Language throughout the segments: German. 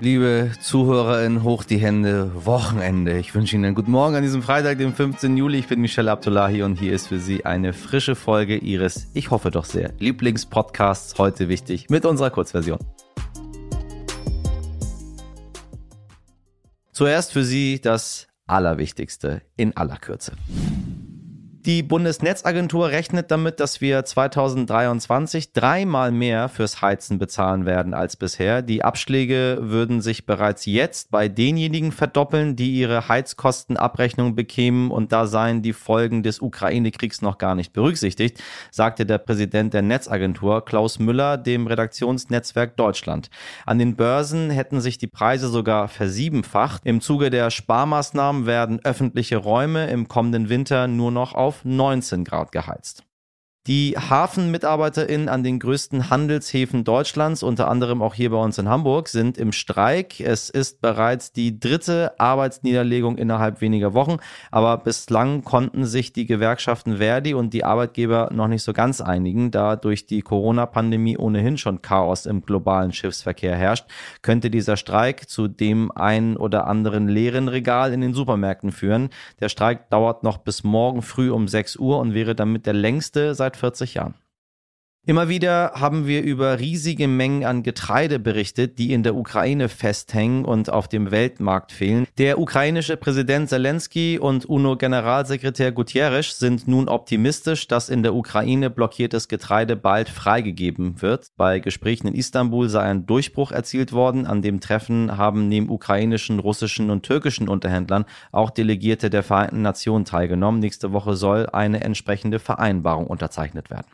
Liebe ZuhörerInnen, hoch die Hände, Wochenende. Ich wünsche Ihnen einen guten Morgen an diesem Freitag, dem 15. Juli. Ich bin Michelle Abdullahi und hier ist für Sie eine frische Folge Ihres, ich hoffe doch sehr, Lieblingspodcasts, heute wichtig, mit unserer Kurzversion. Zuerst für Sie das Allerwichtigste in aller Kürze. Die Bundesnetzagentur rechnet damit, dass wir 2023 dreimal mehr fürs Heizen bezahlen werden als bisher. Die Abschläge würden sich bereits jetzt bei denjenigen verdoppeln, die ihre Heizkostenabrechnung bekämen und da seien die Folgen des Ukraine-Kriegs noch gar nicht berücksichtigt, sagte der Präsident der Netzagentur Klaus Müller dem Redaktionsnetzwerk Deutschland. An den Börsen hätten sich die Preise sogar versiebenfacht. Im Zuge der Sparmaßnahmen werden öffentliche Räume im kommenden Winter nur noch auf 19 Grad geheizt. Die HafenmitarbeiterInnen an den größten Handelshäfen Deutschlands, unter anderem auch hier bei uns in Hamburg, sind im Streik. Es ist bereits die dritte Arbeitsniederlegung innerhalb weniger Wochen, aber bislang konnten sich die Gewerkschaften Verdi und die Arbeitgeber noch nicht so ganz einigen, da durch die Corona-Pandemie ohnehin schon Chaos im globalen Schiffsverkehr herrscht, könnte dieser Streik zu dem einen oder anderen leeren Regal in den Supermärkten führen. Der Streik dauert noch bis morgen früh um 6 Uhr und wäre damit der längste seit 40 Jahren. Immer wieder haben wir über riesige Mengen an Getreide berichtet, die in der Ukraine festhängen und auf dem Weltmarkt fehlen. Der ukrainische Präsident Zelensky und UNO-Generalsekretär Guterres sind nun optimistisch, dass in der Ukraine blockiertes Getreide bald freigegeben wird. Bei Gesprächen in Istanbul sei ein Durchbruch erzielt worden. An dem Treffen haben neben ukrainischen, russischen und türkischen Unterhändlern auch Delegierte der Vereinten Nationen teilgenommen. Nächste Woche soll eine entsprechende Vereinbarung unterzeichnet werden.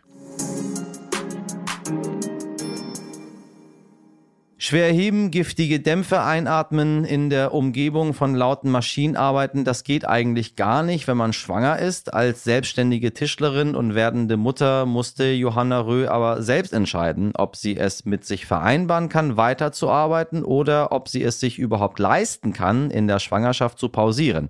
Schwer heben, giftige Dämpfe einatmen, in der Umgebung von lauten Maschinen arbeiten, das geht eigentlich gar nicht, wenn man schwanger ist. Als selbstständige Tischlerin und werdende Mutter musste Johanna Röh aber selbst entscheiden, ob sie es mit sich vereinbaren kann, weiterzuarbeiten oder ob sie es sich überhaupt leisten kann, in der Schwangerschaft zu pausieren.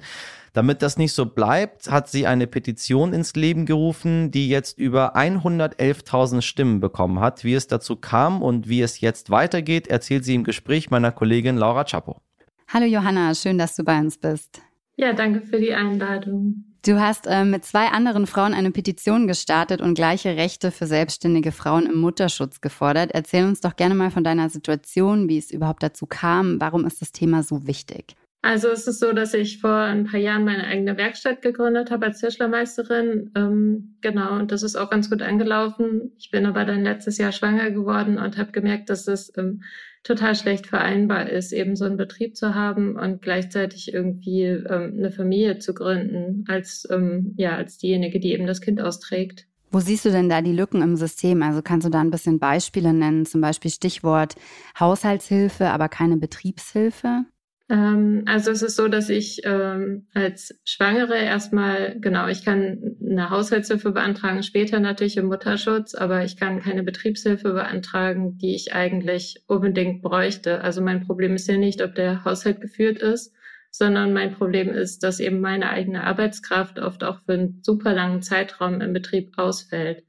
Damit das nicht so bleibt, hat sie eine Petition ins Leben gerufen, die jetzt über 111.000 Stimmen bekommen hat. Wie es dazu kam und wie es jetzt weitergeht, erzählt sie im Gespräch meiner Kollegin Laura Chapo. Hallo Johanna, schön, dass du bei uns bist. Ja, danke für die Einladung. Du hast äh, mit zwei anderen Frauen eine Petition gestartet und gleiche Rechte für selbstständige Frauen im Mutterschutz gefordert. Erzähl uns doch gerne mal von deiner Situation, wie es überhaupt dazu kam. Warum ist das Thema so wichtig? Also es ist so, dass ich vor ein paar Jahren meine eigene Werkstatt gegründet habe als Tischlermeisterin. Ähm, genau, und das ist auch ganz gut angelaufen. Ich bin aber dann letztes Jahr schwanger geworden und habe gemerkt, dass es ähm, total schlecht vereinbar ist, eben so einen Betrieb zu haben und gleichzeitig irgendwie ähm, eine Familie zu gründen, als ähm, ja als diejenige, die eben das Kind austrägt. Wo siehst du denn da die Lücken im System? Also kannst du da ein bisschen Beispiele nennen, zum Beispiel Stichwort Haushaltshilfe, aber keine Betriebshilfe? Ähm, also es ist so, dass ich ähm, als Schwangere erstmal, genau, ich kann eine Haushaltshilfe beantragen, später natürlich im Mutterschutz, aber ich kann keine Betriebshilfe beantragen, die ich eigentlich unbedingt bräuchte. Also mein Problem ist ja nicht, ob der Haushalt geführt ist, sondern mein Problem ist, dass eben meine eigene Arbeitskraft oft auch für einen super langen Zeitraum im Betrieb ausfällt.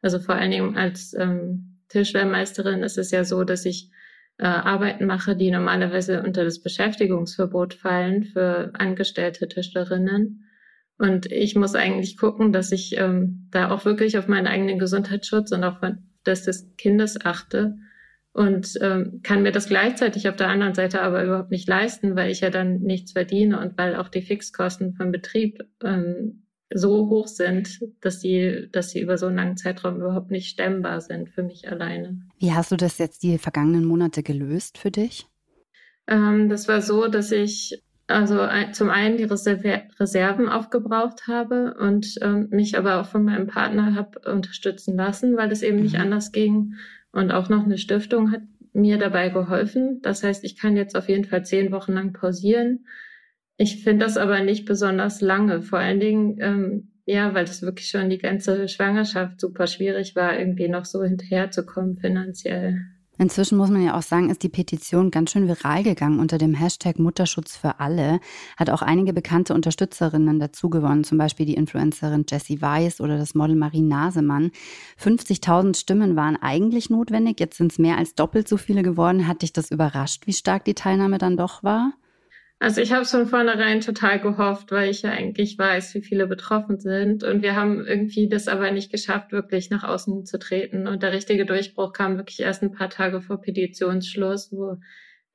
Also vor allen Dingen als ähm, Tischlermeisterin ist es ja so, dass ich äh, Arbeiten mache, die normalerweise unter das Beschäftigungsverbot fallen für angestellte Tischlerinnen. Und ich muss eigentlich gucken, dass ich ähm, da auch wirklich auf meinen eigenen Gesundheitsschutz und auch das des Kindes achte und ähm, kann mir das gleichzeitig auf der anderen Seite aber überhaupt nicht leisten, weil ich ja dann nichts verdiene und weil auch die Fixkosten vom Betrieb ähm, so hoch sind, dass sie, dass sie über so einen langen Zeitraum überhaupt nicht stemmbar sind für mich alleine. Wie hast du das jetzt die vergangenen Monate gelöst für dich? Ähm, das war so, dass ich also zum einen die Reserve Reserven aufgebraucht habe und ähm, mich aber auch von meinem Partner habe unterstützen lassen, weil es eben mhm. nicht anders ging. Und auch noch eine Stiftung hat mir dabei geholfen. Das heißt, ich kann jetzt auf jeden Fall zehn Wochen lang pausieren ich finde das aber nicht besonders lange. Vor allen Dingen, ähm, ja, weil das wirklich schon die ganze Schwangerschaft super schwierig war, irgendwie noch so hinterherzukommen finanziell. Inzwischen muss man ja auch sagen, ist die Petition ganz schön viral gegangen unter dem Hashtag Mutterschutz für alle. Hat auch einige bekannte Unterstützerinnen dazu gewonnen, zum Beispiel die Influencerin Jessie Weiss oder das Model Marie Nasemann. 50.000 Stimmen waren eigentlich notwendig, jetzt sind es mehr als doppelt so viele geworden. Hat dich das überrascht, wie stark die Teilnahme dann doch war? Also ich habe es von vornherein total gehofft, weil ich ja eigentlich weiß, wie viele betroffen sind. Und wir haben irgendwie das aber nicht geschafft, wirklich nach außen zu treten. Und der richtige Durchbruch kam wirklich erst ein paar Tage vor Petitionsschluss, wo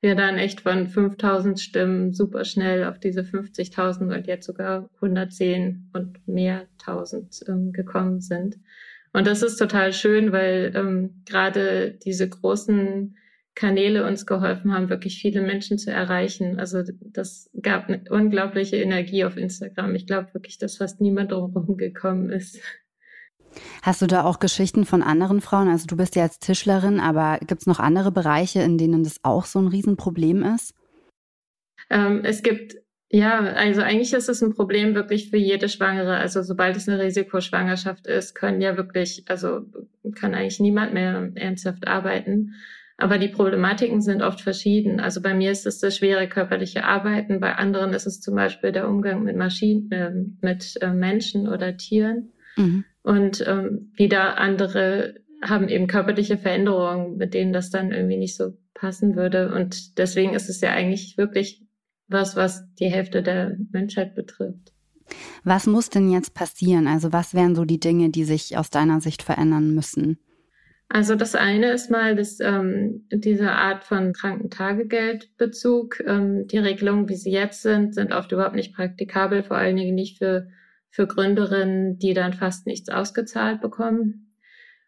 wir dann echt von 5000 Stimmen super schnell auf diese 50.000 und jetzt sogar 110 und mehr tausend ähm, gekommen sind. Und das ist total schön, weil ähm, gerade diese großen Kanäle uns geholfen haben, wirklich viele Menschen zu erreichen. Also das gab eine unglaubliche Energie auf Instagram. Ich glaube wirklich, dass fast niemand drumherum gekommen ist. Hast du da auch Geschichten von anderen Frauen? Also du bist ja jetzt Tischlerin, aber gibt es noch andere Bereiche, in denen das auch so ein Riesenproblem ist? Ähm, es gibt, ja, also eigentlich ist es ein Problem wirklich für jede Schwangere. Also sobald es eine Risikoschwangerschaft ist, können ja wirklich, also kann eigentlich niemand mehr ernsthaft arbeiten. Aber die Problematiken sind oft verschieden. Also bei mir ist es das schwere körperliche Arbeiten, bei anderen ist es zum Beispiel der Umgang mit Maschinen, äh, mit äh, Menschen oder Tieren. Mhm. Und ähm, wieder andere haben eben körperliche Veränderungen, mit denen das dann irgendwie nicht so passen würde. Und deswegen ist es ja eigentlich wirklich was, was die Hälfte der Menschheit betrifft. Was muss denn jetzt passieren? Also was wären so die Dinge, die sich aus deiner Sicht verändern müssen? Also das eine ist mal dass ähm, diese Art von Krankentagegeldbezug. Ähm, die Regelungen, wie sie jetzt sind, sind oft überhaupt nicht praktikabel, vor allen Dingen nicht für, für Gründerinnen, die dann fast nichts ausgezahlt bekommen.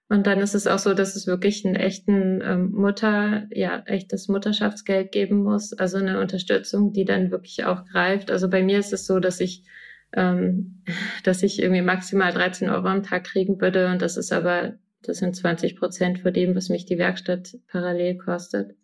Und dann ist es auch so, dass es wirklich einen echten ähm, Mutter, ja, echtes Mutterschaftsgeld geben muss, also eine Unterstützung, die dann wirklich auch greift. Also bei mir ist es so, dass ich ähm, dass ich irgendwie maximal 13 Euro am Tag kriegen würde und das ist aber das sind 20 Prozent von dem, was mich die Werkstatt parallel kostet.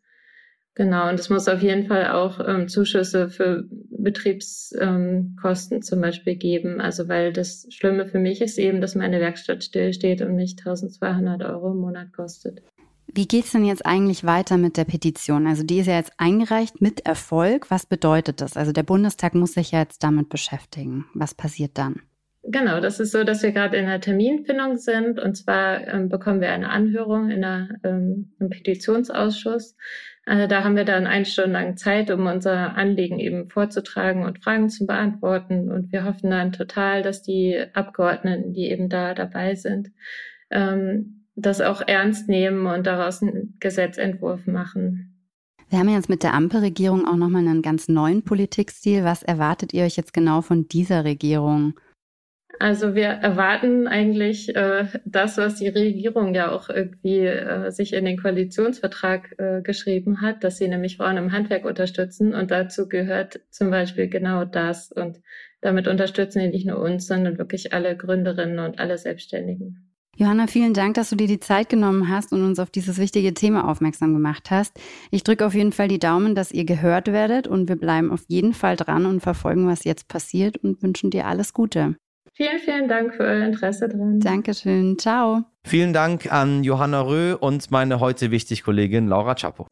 Genau, und es muss auf jeden Fall auch ähm, Zuschüsse für Betriebskosten ähm, zum Beispiel geben. Also weil das Schlimme für mich ist eben, dass meine Werkstatt stillsteht und mich 1200 Euro im Monat kostet. Wie geht's denn jetzt eigentlich weiter mit der Petition? Also die ist ja jetzt eingereicht mit Erfolg. Was bedeutet das? Also der Bundestag muss sich ja jetzt damit beschäftigen. Was passiert dann? Genau, das ist so, dass wir gerade in der Terminfindung sind. Und zwar ähm, bekommen wir eine Anhörung in der, ähm, im Petitionsausschuss. Äh, da haben wir dann eine Stunde lang Zeit, um unser Anliegen eben vorzutragen und Fragen zu beantworten. Und wir hoffen dann total, dass die Abgeordneten, die eben da dabei sind, ähm, das auch ernst nehmen und daraus einen Gesetzentwurf machen. Wir haben jetzt mit der Ampelregierung auch nochmal einen ganz neuen Politikstil. Was erwartet ihr euch jetzt genau von dieser Regierung? Also wir erwarten eigentlich äh, das, was die Regierung ja auch irgendwie äh, sich in den Koalitionsvertrag äh, geschrieben hat, dass sie nämlich Frauen im Handwerk unterstützen. Und dazu gehört zum Beispiel genau das. Und damit unterstützen die nicht nur uns, sondern wirklich alle Gründerinnen und alle Selbstständigen. Johanna, vielen Dank, dass du dir die Zeit genommen hast und uns auf dieses wichtige Thema aufmerksam gemacht hast. Ich drücke auf jeden Fall die Daumen, dass ihr gehört werdet und wir bleiben auf jeden Fall dran und verfolgen, was jetzt passiert und wünschen dir alles Gute. Vielen, vielen Dank für euer Interesse dran. Dankeschön. Ciao. Vielen Dank an Johanna Röh und meine heute wichtig Kollegin Laura Chapo.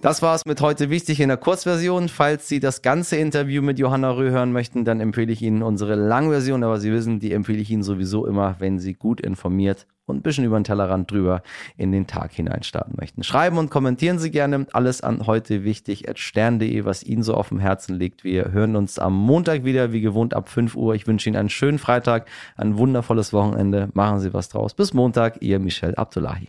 Das war's mit heute wichtig in der Kurzversion. Falls Sie das ganze Interview mit Johanna Röh hören möchten, dann empfehle ich Ihnen unsere Langversion. Aber Sie wissen, die empfehle ich Ihnen sowieso immer, wenn Sie gut informiert und ein bisschen über den Tellerrand drüber in den Tag hinein starten möchten. Schreiben und kommentieren Sie gerne alles an heute wichtig at stern.de, was Ihnen so auf dem Herzen liegt. Wir hören uns am Montag wieder, wie gewohnt ab 5 Uhr. Ich wünsche Ihnen einen schönen Freitag, ein wundervolles Wochenende. Machen Sie was draus. Bis Montag, Ihr Michel Abdullahi.